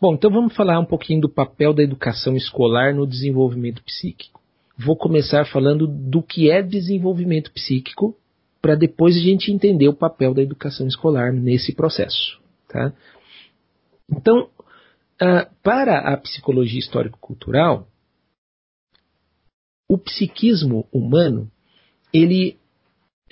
Bom, então vamos falar um pouquinho do papel da educação escolar no desenvolvimento psíquico. Vou começar falando do que é desenvolvimento psíquico, para depois a gente entender o papel da educação escolar nesse processo. Tá? Então, uh, para a psicologia histórico-cultural, o psiquismo humano ele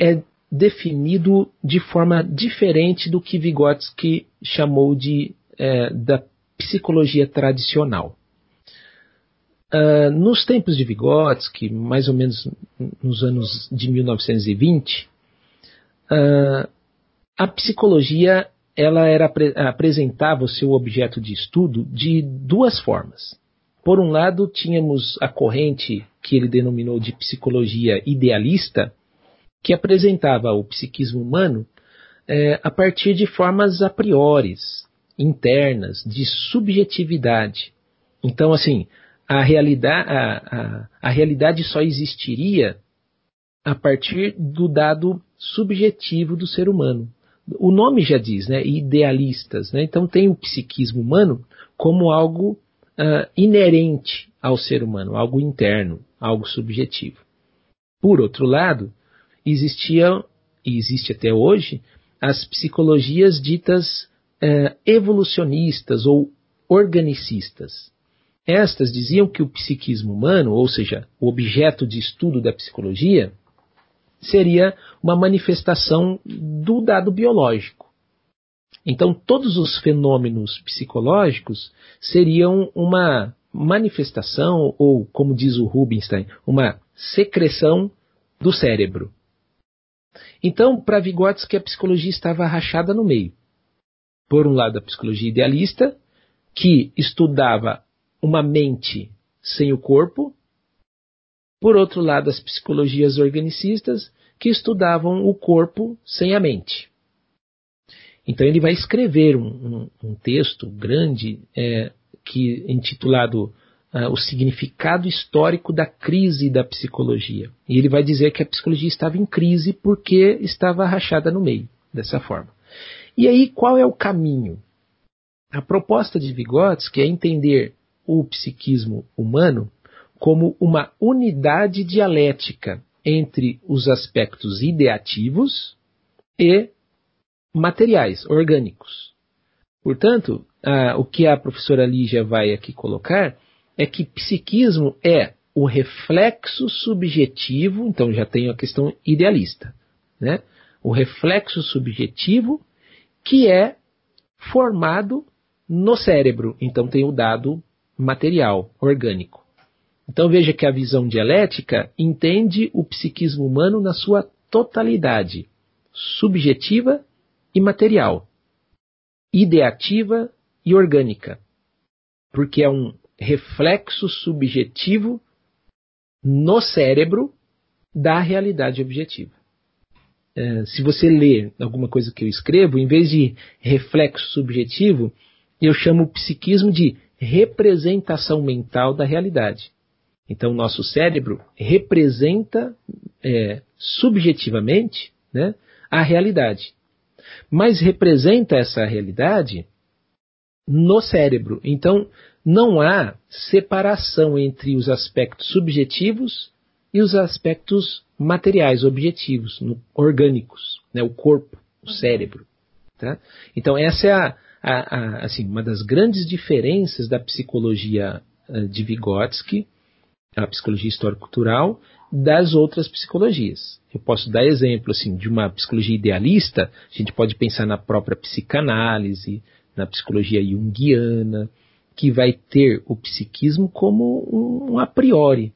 é definido de forma diferente do que Vygotsky chamou de é, da psicologia tradicional. Uh, nos tempos de Vygotsky, mais ou menos nos anos de 1920, uh, a psicologia ela era apresentava o seu objeto de estudo de duas formas. Por um lado, tínhamos a corrente que ele denominou de psicologia idealista, que apresentava o psiquismo humano é, a partir de formas a priori, internas, de subjetividade. Então, assim, a realidade, a, a, a realidade só existiria a partir do dado subjetivo do ser humano. O nome já diz, né? Idealistas. Né? Então tem o psiquismo humano como algo uh, inerente ao ser humano, algo interno, algo subjetivo. Por outro lado, existiam, e existe até hoje, as psicologias ditas uh, evolucionistas ou organicistas. Estas diziam que o psiquismo humano, ou seja, o objeto de estudo da psicologia, seria uma manifestação do dado biológico. Então, todos os fenômenos psicológicos seriam uma manifestação, ou, como diz o Rubinstein, uma secreção do cérebro. Então, para Vygotsky, a psicologia estava rachada no meio. Por um lado, a psicologia idealista, que estudava uma mente sem o corpo, por outro lado, as psicologias organicistas, que estudavam o corpo sem a mente. Então ele vai escrever um, um, um texto grande é, que intitulado uh, O Significado Histórico da Crise da Psicologia. E ele vai dizer que a psicologia estava em crise porque estava rachada no meio, dessa forma. E aí, qual é o caminho? A proposta de Vygotsky é entender o psiquismo humano como uma unidade dialética entre os aspectos ideativos e materiais, orgânicos. Portanto, o que a professora Lígia vai aqui colocar é que psiquismo é o reflexo subjetivo, então já tem a questão idealista, né? O reflexo subjetivo que é formado no cérebro, então tem o dado material, orgânico. Então veja que a visão dialética entende o psiquismo humano na sua totalidade, subjetiva e material, ideativa e orgânica, porque é um reflexo subjetivo no cérebro da realidade objetiva. É, se você ler alguma coisa que eu escrevo, em vez de reflexo subjetivo, eu chamo o psiquismo de representação mental da realidade. Então, o nosso cérebro representa é, subjetivamente né, a realidade, mas representa essa realidade no cérebro. Então, não há separação entre os aspectos subjetivos e os aspectos materiais, objetivos, no, orgânicos, né, o corpo, o cérebro. Tá? Então, essa é a, a, a, assim, uma das grandes diferenças da psicologia uh, de Vygotsky a psicologia histórico-cultural das outras psicologias. Eu posso dar exemplo assim de uma psicologia idealista, a gente pode pensar na própria psicanálise, na psicologia junguiana, que vai ter o psiquismo como um, um a priori,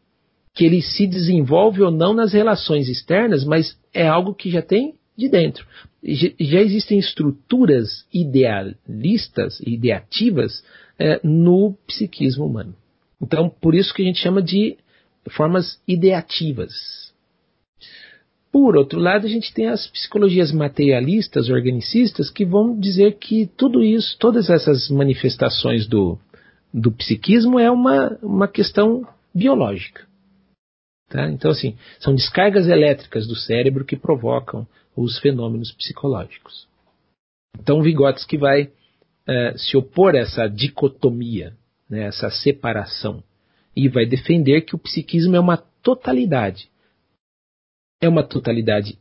que ele se desenvolve ou não nas relações externas, mas é algo que já tem de dentro. Já existem estruturas idealistas, ideativas é, no psiquismo humano. Então, por isso que a gente chama de formas ideativas. Por outro lado, a gente tem as psicologias materialistas, organicistas, que vão dizer que tudo isso, todas essas manifestações do, do psiquismo é uma, uma questão biológica. Tá? Então, assim, são descargas elétricas do cérebro que provocam os fenômenos psicológicos. Então, Vygotsky vai uh, se opor a essa dicotomia, né, essa separação, e vai defender que o psiquismo é uma totalidade. É uma totalidade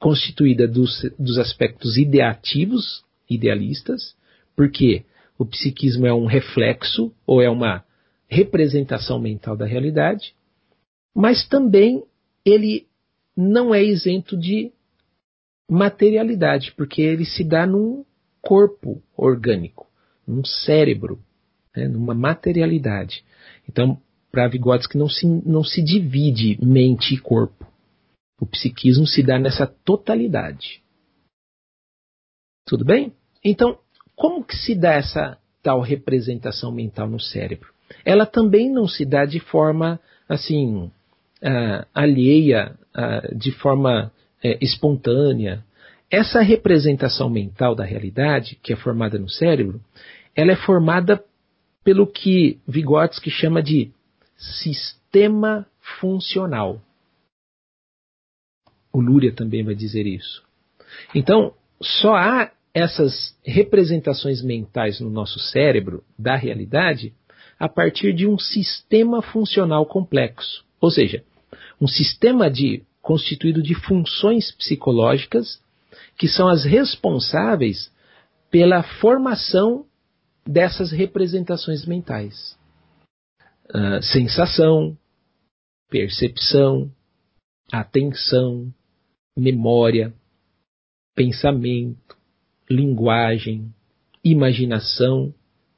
constituída dos, dos aspectos ideativos, idealistas, porque o psiquismo é um reflexo ou é uma representação mental da realidade, mas também ele não é isento de materialidade, porque ele se dá num corpo orgânico, num cérebro, né, numa materialidade. Então, para Vygotsky não se, não se divide mente e corpo. O psiquismo se dá nessa totalidade. Tudo bem? Então, como que se dá essa tal representação mental no cérebro? Ela também não se dá de forma assim uh, alheia, uh, de forma uh, espontânea. Essa representação mental da realidade, que é formada no cérebro, ela é formada pelo que Vygotsky chama de sistema funcional. O Luria também vai dizer isso. Então, só há essas representações mentais no nosso cérebro da realidade a partir de um sistema funcional complexo, ou seja, um sistema de constituído de funções psicológicas que são as responsáveis pela formação dessas representações mentais. Uh, sensação, percepção, atenção, memória, pensamento, linguagem, imaginação,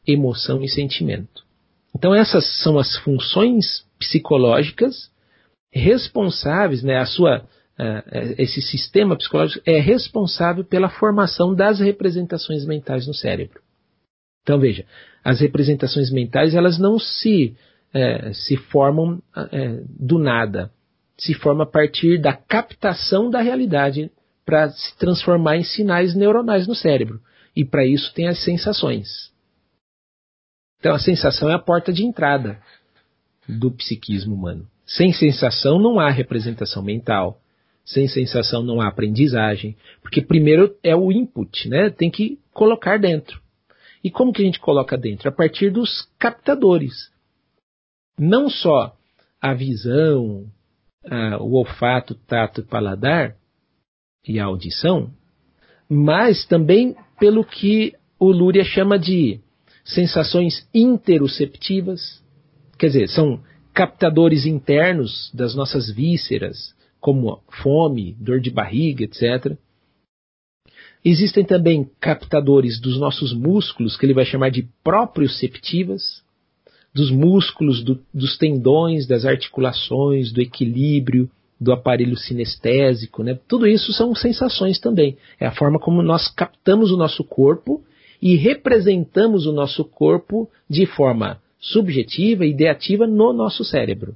emoção e sentimento. Então essas são as funções psicológicas responsáveis, né, a sua, esse sistema psicológico é responsável pela formação das representações mentais no cérebro. Então veja, as representações mentais elas não se, uh, se formam uh, do nada, se formam a partir da captação da realidade para se transformar em sinais neuronais no cérebro. E para isso tem as sensações. Então a sensação é a porta de entrada do psiquismo humano. Sem sensação não há representação mental. Sem sensação não há aprendizagem, porque primeiro é o input, né? Tem que colocar dentro. E como que a gente coloca dentro? A partir dos captadores. Não só a visão, a, o olfato, tato paladar, e a audição, mas também pelo que o Lúria chama de sensações interoceptivas, quer dizer, são captadores internos das nossas vísceras, como fome, dor de barriga, etc. Existem também captadores dos nossos músculos, que ele vai chamar de proprioceptivas, dos músculos, do, dos tendões, das articulações, do equilíbrio, do aparelho sinestésico, né? Tudo isso são sensações também. É a forma como nós captamos o nosso corpo e representamos o nosso corpo de forma subjetiva e ideativa no nosso cérebro.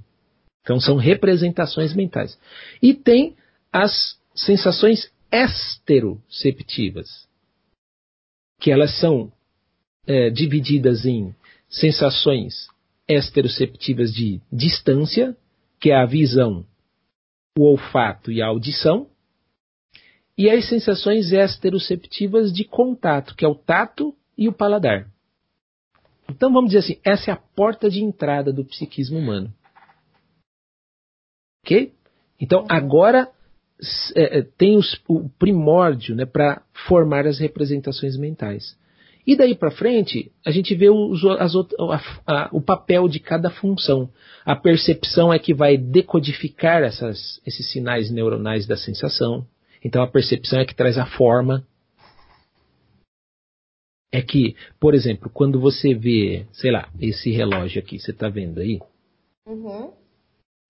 Então são representações mentais. E tem as sensações esteroceptivas, que elas são é, divididas em sensações esteroceptivas de distância, que é a visão o olfato e a audição, e as sensações esteroceptivas de contato, que é o tato e o paladar. Então vamos dizer assim, essa é a porta de entrada do psiquismo humano. Ok? Então agora é, é tem os, o primórdio né, para formar as representações mentais. E daí para frente, a gente vê os, as, a, a, o papel de cada função. A percepção é que vai decodificar essas, esses sinais neuronais da sensação. Então a percepção é que traz a forma. É que, por exemplo, quando você vê, sei lá, esse relógio aqui, você está vendo aí? Uhum.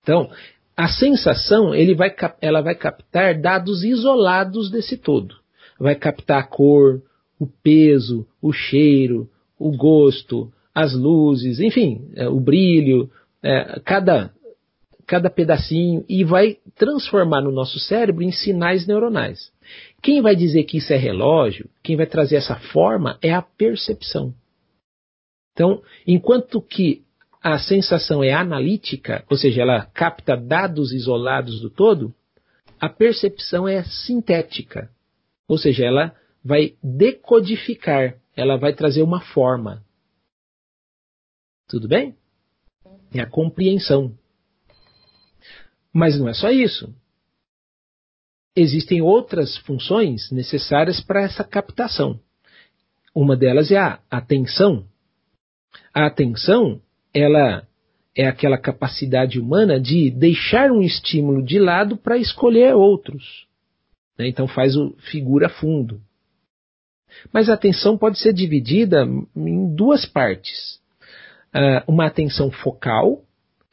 Então, a sensação ele vai, ela vai captar dados isolados desse todo. Vai captar a cor, o peso, o cheiro, o gosto, as luzes, enfim, é, o brilho, é, cada, cada pedacinho e vai transformar no nosso cérebro em sinais neuronais. Quem vai dizer que isso é relógio, quem vai trazer essa forma é a percepção. Então, enquanto que a sensação é analítica, ou seja, ela capta dados isolados do todo, a percepção é sintética, ou seja, ela vai decodificar, ela vai trazer uma forma. Tudo bem? É a compreensão. Mas não é só isso. Existem outras funções necessárias para essa captação. Uma delas é a atenção. A atenção, ela é aquela capacidade humana de deixar um estímulo de lado para escolher outros. Né? Então faz o figura fundo. Mas a atenção pode ser dividida em duas partes. Uh, uma atenção focal,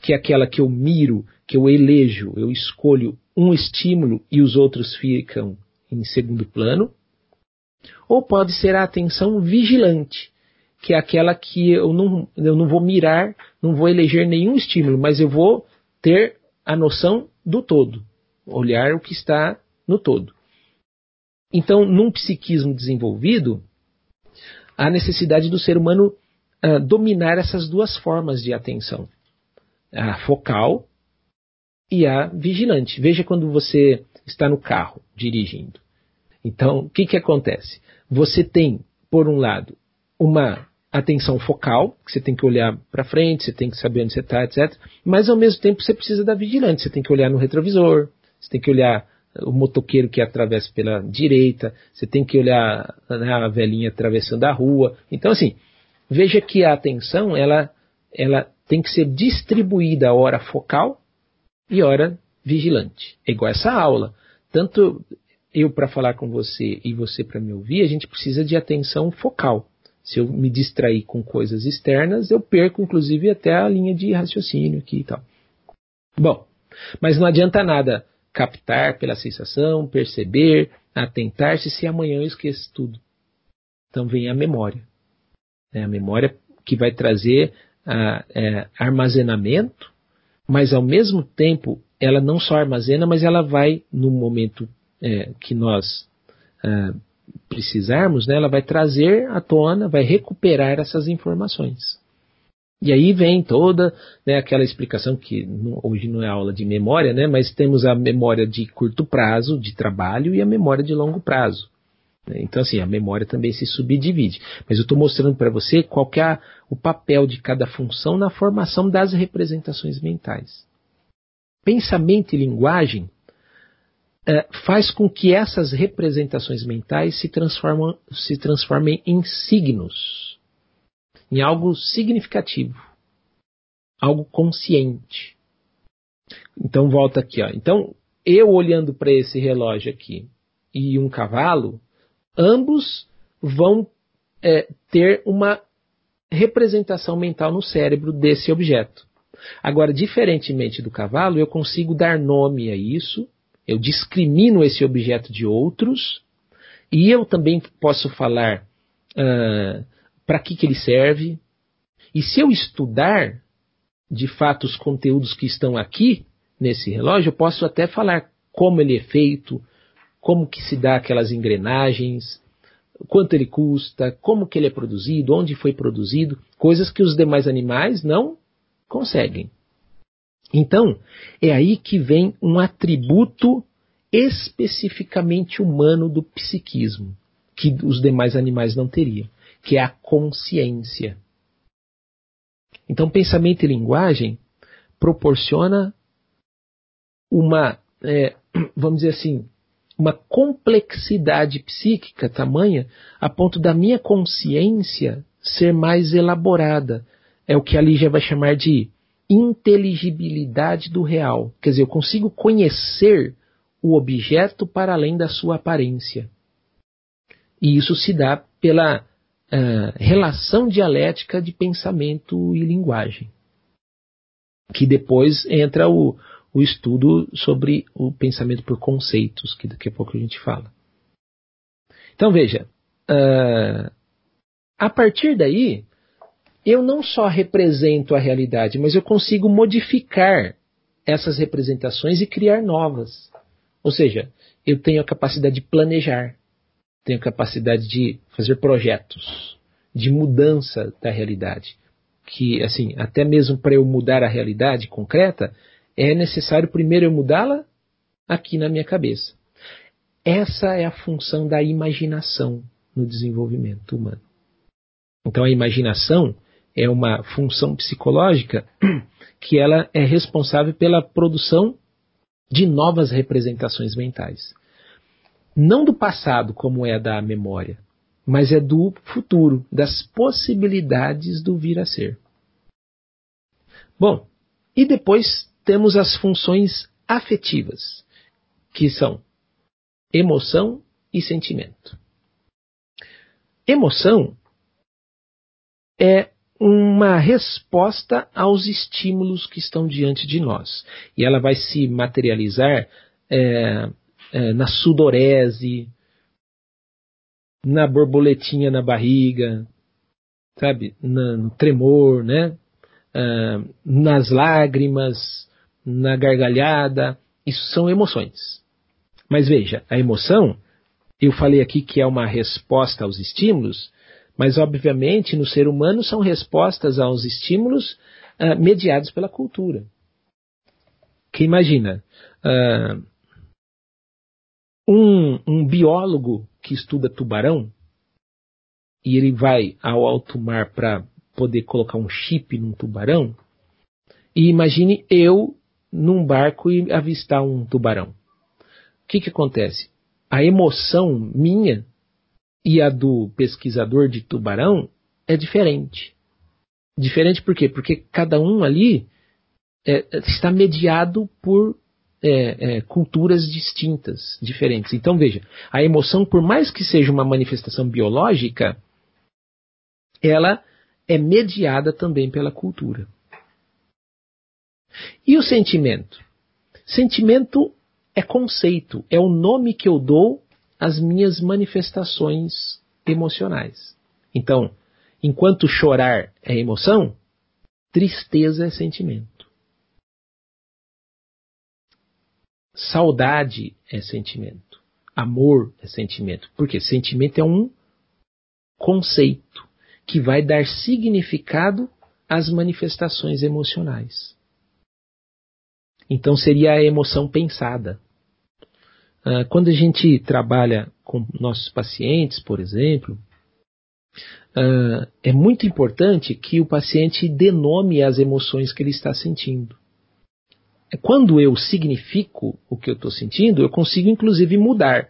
que é aquela que eu miro, que eu elejo, eu escolho um estímulo e os outros ficam em segundo plano. Ou pode ser a atenção vigilante, que é aquela que eu não, eu não vou mirar, não vou eleger nenhum estímulo, mas eu vou ter a noção do todo, olhar o que está no todo. Então, num psiquismo desenvolvido, há necessidade do ser humano uh, dominar essas duas formas de atenção: a focal e a vigilante. Veja quando você está no carro dirigindo. Então, o que, que acontece? Você tem, por um lado, uma atenção focal, que você tem que olhar para frente, você tem que saber onde você está, etc. Mas ao mesmo tempo você precisa da vigilante, você tem que olhar no retrovisor, você tem que olhar o motoqueiro que atravessa pela direita, você tem que olhar né, a velhinha atravessando a rua. Então assim, veja que a atenção ela, ela tem que ser distribuída a hora focal e hora vigilante. É igual essa aula. Tanto eu para falar com você e você para me ouvir, a gente precisa de atenção focal. Se eu me distrair com coisas externas, eu perco inclusive até a linha de raciocínio aqui e tal. Bom, mas não adianta nada captar pela sensação, perceber, atentar-se se amanhã eu esqueço tudo. Então vem a memória. É a memória que vai trazer a, é, armazenamento, mas ao mesmo tempo ela não só armazena, mas ela vai, no momento é, que nós é, precisarmos, né, ela vai trazer à tona, vai recuperar essas informações. E aí vem toda né, aquela explicação que hoje não é aula de memória, né, mas temos a memória de curto prazo, de trabalho, e a memória de longo prazo. Então, assim, a memória também se subdivide. Mas eu estou mostrando para você qual é o papel de cada função na formação das representações mentais. Pensamento e linguagem é, faz com que essas representações mentais se, se transformem em signos, em algo significativo, algo consciente. Então volta aqui, ó. Então eu olhando para esse relógio aqui e um cavalo, ambos vão é, ter uma representação mental no cérebro desse objeto. Agora, diferentemente do cavalo, eu consigo dar nome a isso eu discrimino esse objeto de outros e eu também posso falar uh, para que, que ele serve. E se eu estudar de fato os conteúdos que estão aqui nesse relógio, eu posso até falar como ele é feito, como que se dá aquelas engrenagens, quanto ele custa, como que ele é produzido, onde foi produzido, coisas que os demais animais não conseguem. Então, é aí que vem um atributo especificamente humano do psiquismo, que os demais animais não teriam, que é a consciência. Então, pensamento e linguagem proporciona uma, é, vamos dizer assim, uma complexidade psíquica tamanha a ponto da minha consciência ser mais elaborada. É o que a Lígia vai chamar de inteligibilidade do real. Quer dizer, eu consigo conhecer o objeto para além da sua aparência. E isso se dá pela uh, relação dialética de pensamento e linguagem. Que depois entra o, o estudo sobre o pensamento por conceitos, que daqui a pouco a gente fala. Então veja, uh, a partir daí, eu não só represento a realidade, mas eu consigo modificar essas representações e criar novas. Ou seja, eu tenho a capacidade de planejar, tenho a capacidade de fazer projetos de mudança da realidade. Que, assim, até mesmo para eu mudar a realidade concreta, é necessário primeiro eu mudá-la aqui na minha cabeça. Essa é a função da imaginação no desenvolvimento humano. Então a imaginação é uma função psicológica que ela é responsável pela produção de novas representações mentais. Não do passado, como é a da memória, mas é do futuro, das possibilidades do vir a ser. Bom, e depois temos as funções afetivas, que são emoção e sentimento. Emoção é uma resposta aos estímulos que estão diante de nós. E ela vai se materializar é, é, na sudorese, na borboletinha na barriga, sabe, no tremor, né? Uh, nas lágrimas, na gargalhada, isso são emoções. Mas veja, a emoção, eu falei aqui que é uma resposta aos estímulos, mas obviamente no ser humano são respostas aos estímulos uh, mediados pela cultura. Que imagina, uh, um, um biólogo que estuda tubarão e ele vai ao alto mar para poder colocar um chip num tubarão, e imagine eu num barco e avistar um tubarão. O que, que acontece? A emoção minha e a do pesquisador de tubarão é diferente. Diferente por quê? Porque cada um ali é, está mediado por é, é, culturas distintas, diferentes. Então veja, a emoção, por mais que seja uma manifestação biológica, ela é mediada também pela cultura. E o sentimento? Sentimento é conceito, é o nome que eu dou às minhas manifestações emocionais. Então, enquanto chorar é emoção, tristeza é sentimento. Saudade é sentimento. Amor é sentimento. Porque sentimento é um conceito que vai dar significado às manifestações emocionais. Então seria a emoção pensada. Uh, quando a gente trabalha com nossos pacientes, por exemplo, uh, é muito importante que o paciente denome as emoções que ele está sentindo. Quando eu significo o que eu estou sentindo, eu consigo inclusive mudar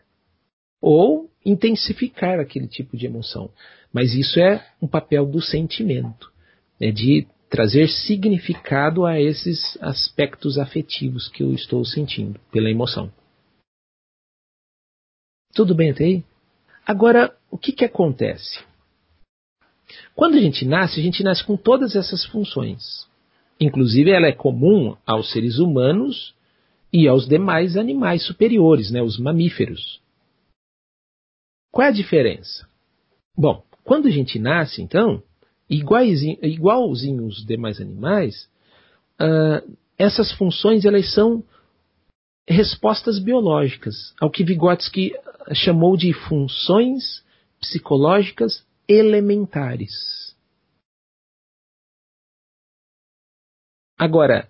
ou intensificar aquele tipo de emoção. Mas isso é um papel do sentimento, é de trazer significado a esses aspectos afetivos que eu estou sentindo pela emoção. Tudo bem até aí? Agora, o que, que acontece? Quando a gente nasce, a gente nasce com todas essas funções. Inclusive, ela é comum aos seres humanos e aos demais animais superiores, né, os mamíferos. Qual é a diferença? Bom, quando a gente nasce, então, igualzinho, os demais animais, uh, essas funções elas são respostas biológicas, ao que Vygotsky chamou de funções psicológicas elementares. Agora,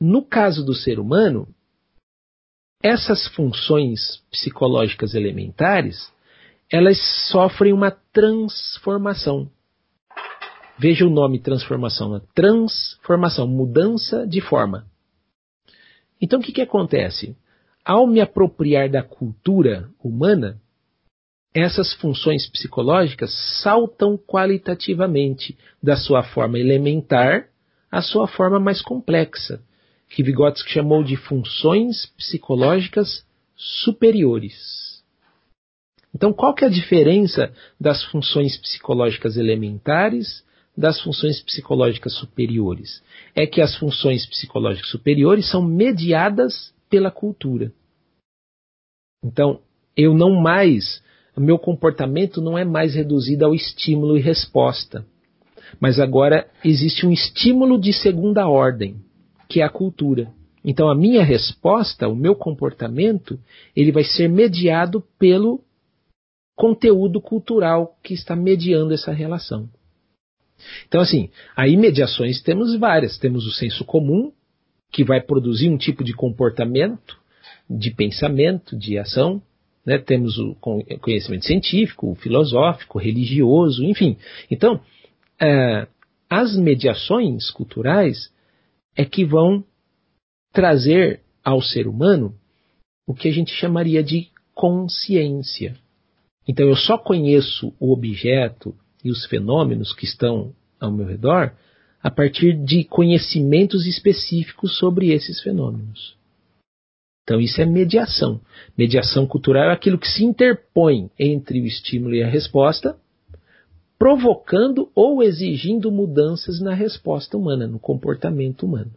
no caso do ser humano, essas funções psicológicas elementares, elas sofrem uma transformação. Veja o nome transformação, né? transformação, mudança de forma. Então o que, que acontece? Ao me apropriar da cultura humana, essas funções psicológicas saltam qualitativamente da sua forma elementar a sua forma mais complexa, que Vygotsky chamou de funções psicológicas superiores. Então, qual que é a diferença das funções psicológicas elementares das funções psicológicas superiores? É que as funções psicológicas superiores são mediadas pela cultura. Então, eu não mais, meu comportamento não é mais reduzido ao estímulo e resposta. Mas agora existe um estímulo de segunda ordem, que é a cultura. Então a minha resposta, o meu comportamento, ele vai ser mediado pelo conteúdo cultural que está mediando essa relação. Então assim, aí mediações temos várias. Temos o senso comum, que vai produzir um tipo de comportamento, de pensamento, de ação. né, temos o conhecimento científico, o filosófico, o religioso, enfim. Então, é, as mediações culturais é que vão trazer ao ser humano o que a gente chamaria de consciência. Então eu só conheço o objeto e os fenômenos que estão ao meu redor a partir de conhecimentos específicos sobre esses fenômenos. Então isso é mediação. Mediação cultural é aquilo que se interpõe entre o estímulo e a resposta, provocando ou exigindo mudanças na resposta humana, no comportamento humano.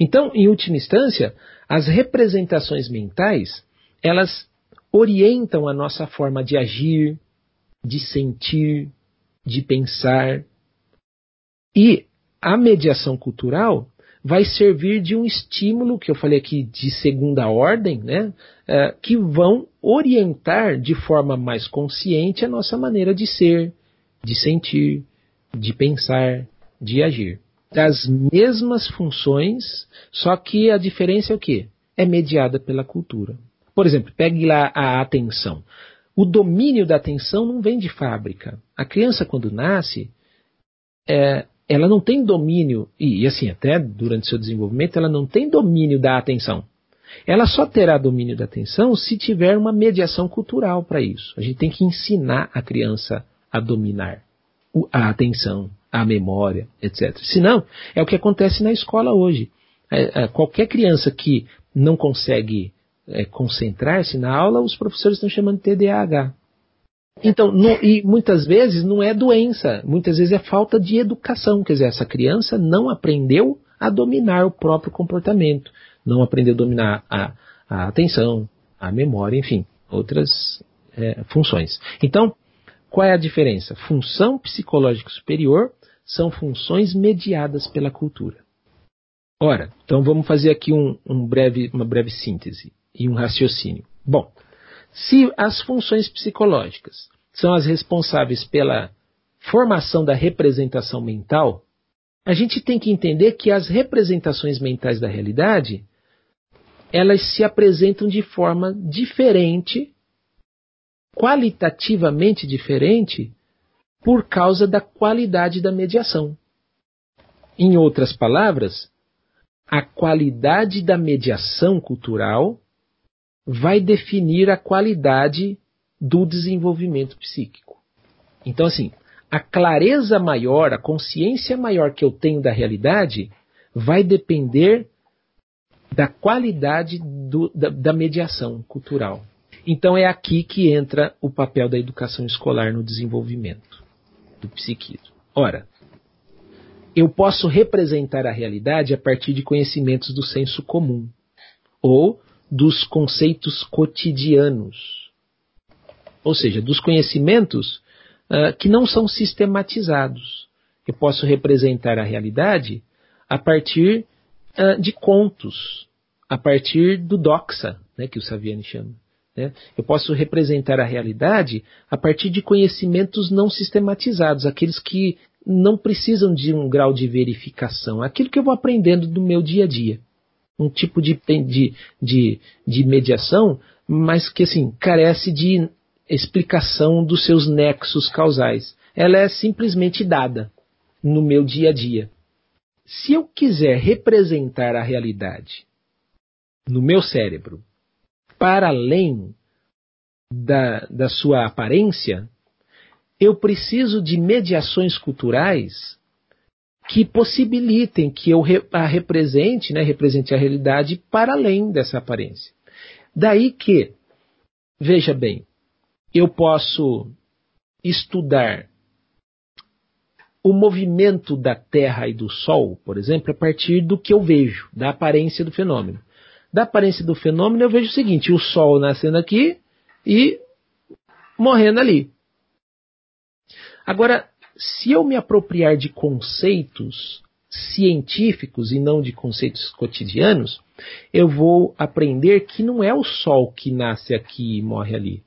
Então, em última instância, as representações mentais, elas orientam a nossa forma de agir, de sentir, de pensar. E a mediação cultural vai servir de um estímulo, que eu falei aqui de segunda ordem, né, é, que vão orientar de forma mais consciente a nossa maneira de ser, de sentir, de pensar, de agir das mesmas funções, só que a diferença é o quê? É mediada pela cultura. Por exemplo, pegue lá a atenção. O domínio da atenção não vem de fábrica. A criança, quando nasce, é, ela não tem domínio, e, assim, até durante seu desenvolvimento, ela não tem domínio da atenção. Ela só terá domínio da atenção se tiver uma mediação cultural para isso. A gente tem que ensinar a criança a dominar a atenção, a memória, etc. Senão, é o que acontece na escola hoje. É, é, qualquer criança que não consegue é, concentrar-se na aula, os professores estão chamando de TDAH. Então, e muitas vezes não é doença, muitas vezes é falta de educação. Quer dizer, essa criança não aprendeu a dominar o próprio comportamento, não aprendeu a dominar a, a atenção, a memória, enfim, outras é, funções. Então, qual é a diferença? Função psicológica superior são funções mediadas pela cultura. Ora, então vamos fazer aqui um, um breve, uma breve síntese e um raciocínio. Bom, se as funções psicológicas são as responsáveis pela formação da representação mental, a gente tem que entender que as representações mentais da realidade elas se apresentam de forma diferente qualitativamente diferente por causa da qualidade da mediação. Em outras palavras, a qualidade da mediação cultural vai definir a qualidade do desenvolvimento psíquico. Então, assim, a clareza maior, a consciência maior que eu tenho da realidade vai depender da qualidade do, da, da mediação cultural. Então é aqui que entra o papel da educação escolar no desenvolvimento do psiquismo. Ora, eu posso representar a realidade a partir de conhecimentos do senso comum ou dos conceitos cotidianos, ou seja, dos conhecimentos uh, que não são sistematizados. Eu posso representar a realidade a partir uh, de contos, a partir do doxa, né, que o Saviani chama. Né? Eu posso representar a realidade a partir de conhecimentos não sistematizados, aqueles que não precisam de um grau de verificação, aquilo que eu vou aprendendo do meu dia a dia. Um tipo de, de, de, de mediação, mas que assim, carece de explicação dos seus nexos causais. Ela é simplesmente dada no meu dia a dia. Se eu quiser representar a realidade no meu cérebro para além da, da sua aparência, eu preciso de mediações culturais que possibilitem que eu a represente, né, represente a realidade para além dessa aparência. Daí que, veja bem, eu posso estudar o movimento da Terra e do Sol, por exemplo, a partir do que eu vejo, da aparência do fenômeno da aparência do fenômeno, eu vejo o seguinte: o Sol nascendo aqui e morrendo ali. Agora, se eu me apropriar de conceitos científicos e não de conceitos cotidianos, eu vou aprender que não é o Sol que nasce aqui e morre ali.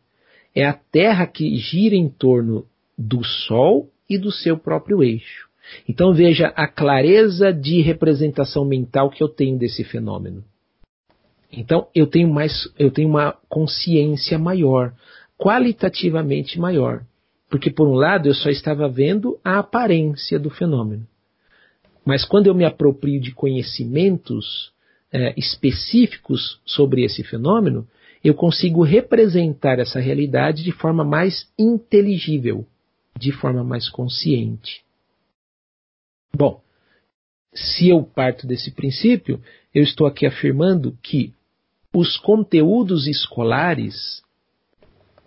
É a Terra que gira em torno do Sol e do seu próprio eixo. Então veja a clareza de representação mental que eu tenho desse fenômeno. Então eu tenho mais, eu tenho uma consciência maior, qualitativamente maior, porque por um lado eu só estava vendo a aparência do fenômeno, mas quando eu me aproprio de conhecimentos é, específicos sobre esse fenômeno, eu consigo representar essa realidade de forma mais inteligível, de forma mais consciente. Bom, se eu parto desse princípio, eu estou aqui afirmando que os conteúdos escolares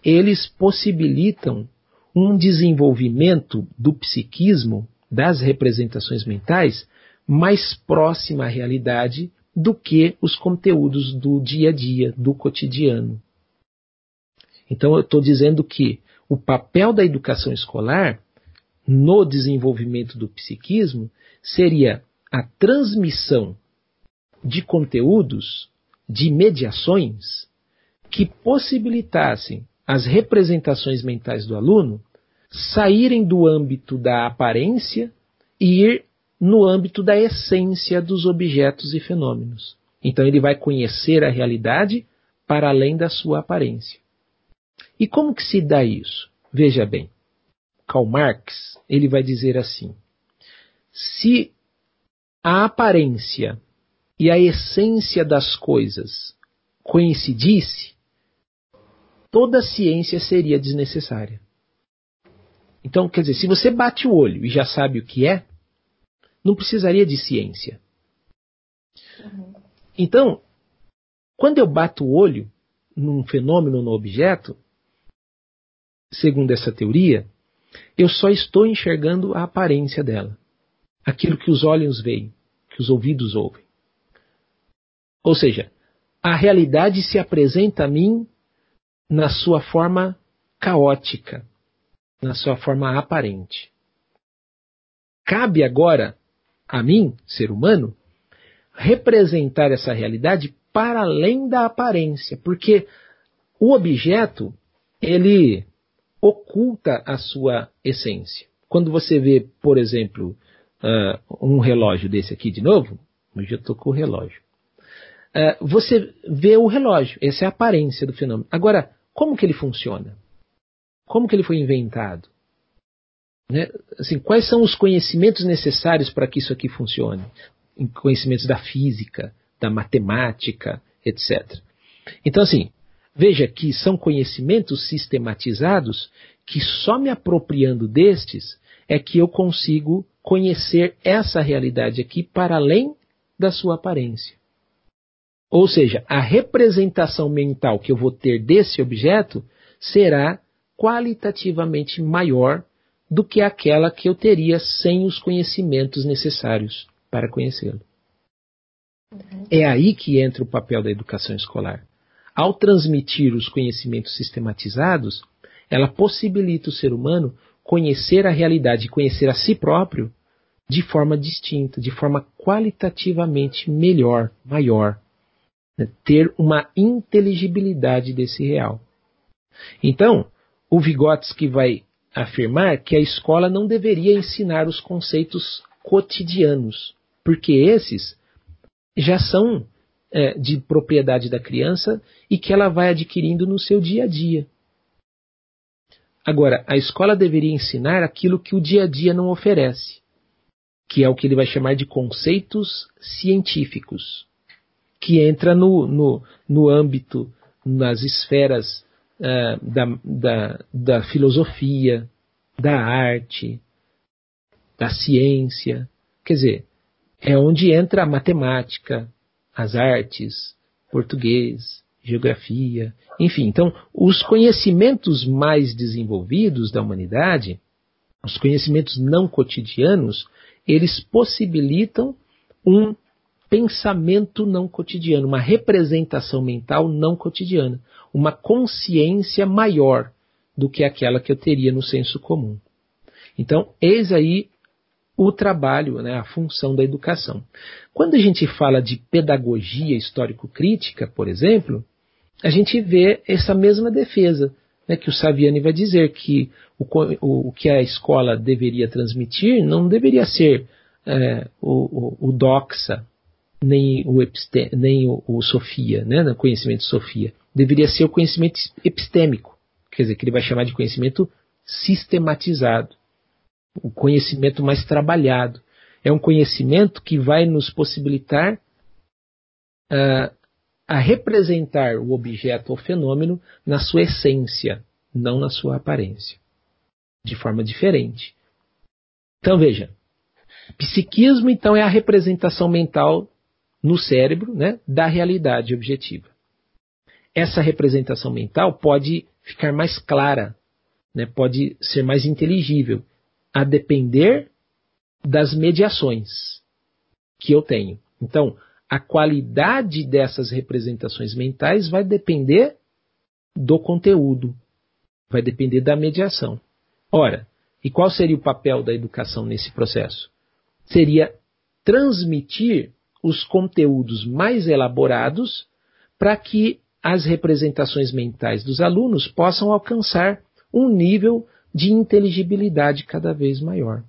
eles possibilitam um desenvolvimento do psiquismo, das representações mentais, mais próxima à realidade do que os conteúdos do dia a dia, do cotidiano. Então, eu estou dizendo que o papel da educação escolar no desenvolvimento do psiquismo seria a transmissão de conteúdos, de mediações, que possibilitassem as representações mentais do aluno saírem do âmbito da aparência e ir no âmbito da essência dos objetos e fenômenos. Então ele vai conhecer a realidade para além da sua aparência. E como que se dá isso? Veja bem, Karl Marx ele vai dizer assim: se a aparência e a essência das coisas coincidisse, toda ciência seria desnecessária. Então, quer dizer, se você bate o olho e já sabe o que é, não precisaria de ciência. Uhum. Então, quando eu bato o olho num fenômeno, num objeto, segundo essa teoria, eu só estou enxergando a aparência dela. Aquilo que os olhos veem, que os ouvidos ouvem. Ou seja, a realidade se apresenta a mim na sua forma caótica, na sua forma aparente. Cabe agora a mim, ser humano, representar essa realidade para além da aparência, porque o objeto ele oculta a sua essência. Quando você vê, por exemplo, uh, um relógio desse aqui de novo, hoje eu estou com o relógio. Uh, você vê o relógio, essa é a aparência do fenômeno. Agora, como que ele funciona? Como que ele foi inventado? Né? Assim, quais são os conhecimentos necessários para que isso aqui funcione? Conhecimentos da física, da matemática, etc. Então, assim, veja que são conhecimentos sistematizados que só me apropriando destes é que eu consigo conhecer essa realidade aqui para além da sua aparência. Ou seja, a representação mental que eu vou ter desse objeto será qualitativamente maior do que aquela que eu teria sem os conhecimentos necessários para conhecê-lo. É aí que entra o papel da educação escolar. Ao transmitir os conhecimentos sistematizados, ela possibilita o ser humano conhecer a realidade, conhecer a si próprio de forma distinta, de forma qualitativamente melhor, maior. Né? Ter uma inteligibilidade desse real. Então, o Vygotsky vai afirmar que a escola não deveria ensinar os conceitos cotidianos, porque esses já são é, de propriedade da criança e que ela vai adquirindo no seu dia a dia. Agora, a escola deveria ensinar aquilo que o dia a dia não oferece, que é o que ele vai chamar de conceitos científicos, que entra no, no, no âmbito, nas esferas uh, da, da, da filosofia, da arte, da ciência. Quer dizer, é onde entra a matemática, as artes, português, geografia, enfim. Então, os conhecimentos mais desenvolvidos da humanidade, os conhecimentos não cotidianos, eles possibilitam um pensamento não cotidiano, uma representação mental não cotidiana, uma consciência maior do que aquela que eu teria no senso comum. Então, eis aí o trabalho, né, a função da educação. Quando a gente fala de pedagogia histórico-crítica, por exemplo, a gente vê essa mesma defesa, né, que o Saviani vai dizer que o, o, o, que a escola deveria transmitir não deveria ser é, o, o, o doxa, nem o, episte, nem o, o Sofia, né, o conhecimento Sofia. Deveria ser o conhecimento epistêmico, quer dizer, que ele vai chamar de conhecimento sistematizado, o conhecimento mais trabalhado. É um conhecimento que vai nos possibilitar uh, a representar o objeto ou fenômeno na sua essência, não na sua aparência, de forma diferente. Então veja, psiquismo então é a representação mental no cérebro né, da realidade objetiva. Essa representação mental pode ficar mais clara, né, pode ser mais inteligível, a depender das mediações que eu tenho. Então, a qualidade dessas representações mentais vai depender do conteúdo, vai depender da mediação. Ora, e qual seria o papel da educação nesse processo? Seria transmitir os conteúdos mais elaborados para que as representações mentais dos alunos possam alcançar um nível de inteligibilidade cada vez maior.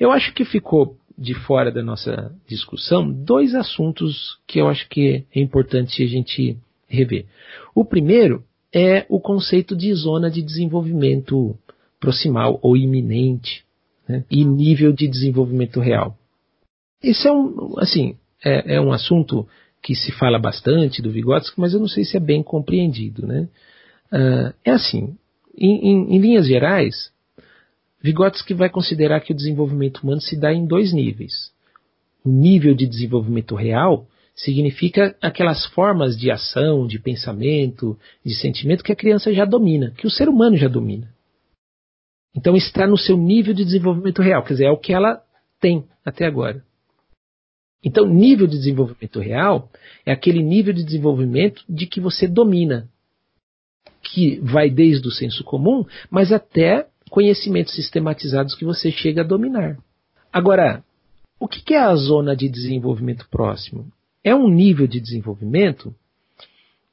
Eu acho que ficou de fora da nossa discussão dois assuntos que eu acho que é importante a gente rever. O primeiro é o conceito de zona de desenvolvimento proximal ou iminente né, e nível de desenvolvimento real. Esse é um, assim, é, é, um assunto que se fala bastante do Vygotsky, mas eu não sei se é bem compreendido. Né? Uh, é assim, em, em, em linhas gerais, Vygotsky vai considerar que o desenvolvimento humano se dá em dois níveis. O nível de desenvolvimento real significa aquelas formas de ação, de pensamento, de sentimento que a criança já domina, que o ser humano já domina. Então está no seu nível de desenvolvimento real, quer dizer, é o que ela tem até agora. Então, nível de desenvolvimento real é aquele nível de desenvolvimento de que você domina, que vai desde o senso comum, mas até conhecimentos sistematizados que você chega a dominar. Agora, o que é a zona de desenvolvimento próximo? É um nível de desenvolvimento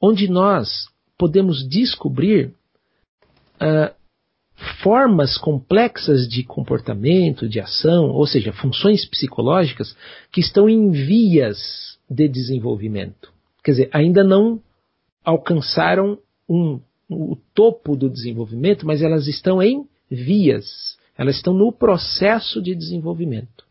onde nós podemos descobrir uh, formas complexas de comportamento, de ação, ou seja, funções psicológicas que estão em vias de desenvolvimento. Quer dizer, ainda não alcançaram um, o topo do desenvolvimento, mas elas estão em vias, elas estão no processo de desenvolvimento.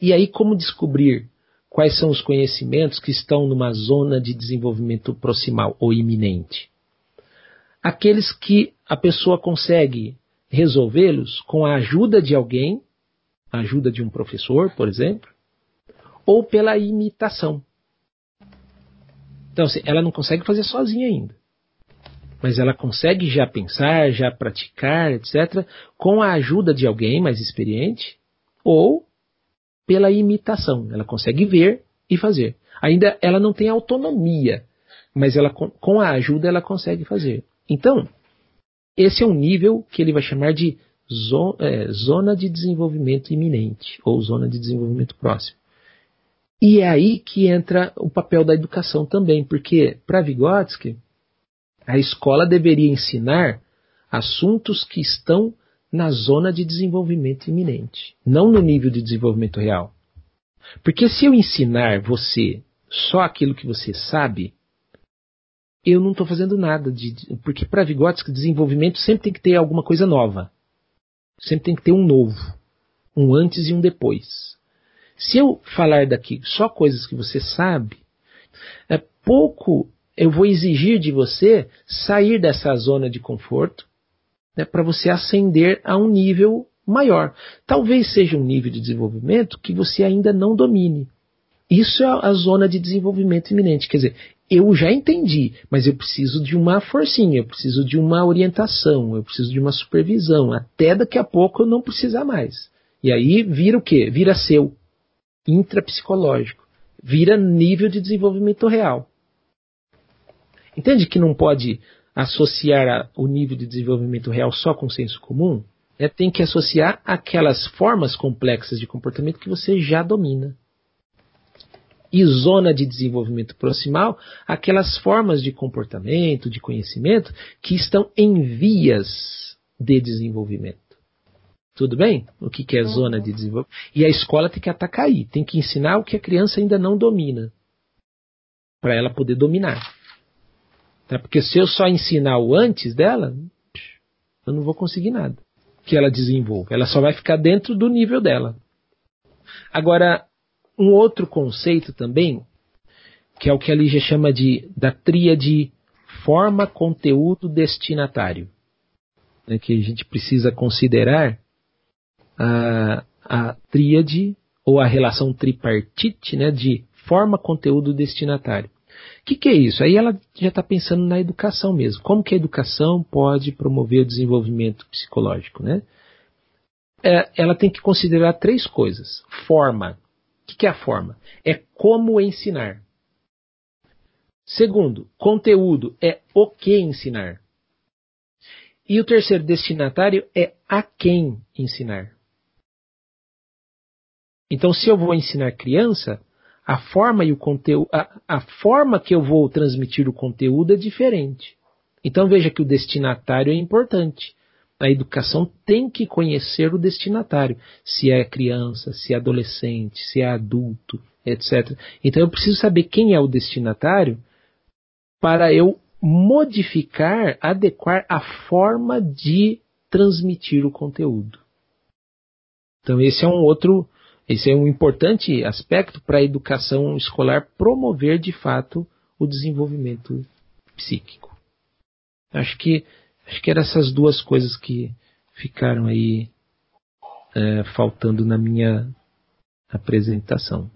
E aí, como descobrir quais são os conhecimentos que estão numa zona de desenvolvimento proximal ou iminente? Aqueles que a pessoa consegue resolvê-los com a ajuda de alguém, a ajuda de um professor, por exemplo, ou pela imitação. Então, assim, ela não consegue fazer sozinha ainda mas ela consegue já pensar, já praticar, etc., com a ajuda de alguém mais experiente ou pela imitação. Ela consegue ver e fazer. Ainda ela não tem autonomia, mas ela, com a ajuda ela consegue fazer. Então, esse é um nível que ele vai chamar de é, zona de desenvolvimento iminente ou zona de desenvolvimento próximo. E é aí que entra o papel da educação também, porque para Vygotsky a escola deveria ensinar assuntos que estão na zona de desenvolvimento iminente, não no nível de desenvolvimento real. Porque se eu ensinar você só aquilo que você sabe, eu não estou fazendo nada. De, porque para Vygotsky, desenvolvimento sempre tem que ter alguma coisa nova. Sempre tem que ter um novo. Um antes e um depois. Se eu falar daqui só coisas que você sabe, é pouco eu vou exigir de você sair dessa zona de conforto né, para você ascender a um nível maior. Talvez seja um nível de desenvolvimento que você ainda não domine. Isso é a zona de desenvolvimento iminente. Quer dizer, eu já entendi, mas eu preciso de uma forcinha, eu preciso de uma orientação, eu preciso de uma supervisão, até daqui a pouco eu não precisar mais. E aí vira o quê? Vira seu, intrapsicológico, vira nível de desenvolvimento real. Entende que não pode associar a, o nível de desenvolvimento real só com o senso comum? É, tem que associar aquelas formas complexas de comportamento que você já domina. E zona de desenvolvimento proximal, aquelas formas de comportamento, de conhecimento, que estão em vias de desenvolvimento. Tudo bem? O que, que é zona de desenvolvimento? E a escola tem que atacar aí, tem que ensinar o que a criança ainda não domina, para ela poder dominar. Tá? Porque se eu só ensinar o antes dela, eu não vou conseguir nada que ela desenvolva. Ela só vai ficar dentro do nível dela. Agora, um outro conceito também, que é o que a Lígia chama de da tríade forma, conteúdo, destinatário, né, que a gente precisa considerar a, a tríade ou a relação tripartite né, de forma, conteúdo, destinatário. O que, que, é isso? Aí ela já está pensando na educação mesmo. Como que a educação pode promover o desenvolvimento psicológico? Né? É, ela tem que considerar três coisas. Forma. Que, que é a forma? É como ensinar. Segundo, conteúdo é o que ensinar. E o terceiro destinatário é a quem ensinar. Então, se eu vou ensinar criança, a forma e o conteúdo, a, a forma que eu vou transmitir o conteúdo é diferente. Então veja que o destinatário é importante. A educação tem que conhecer o destinatário, se é criança, se é adolescente, se é adulto, etc. Então eu preciso saber quem é o destinatário para eu modificar, adequar a forma de transmitir o conteúdo. Então esse é um outro, esse é um importante aspecto para a educação escolar promover de fato o desenvolvimento psíquico. Acho que acho que eram essas duas coisas que ficaram aí é, faltando na minha apresentação.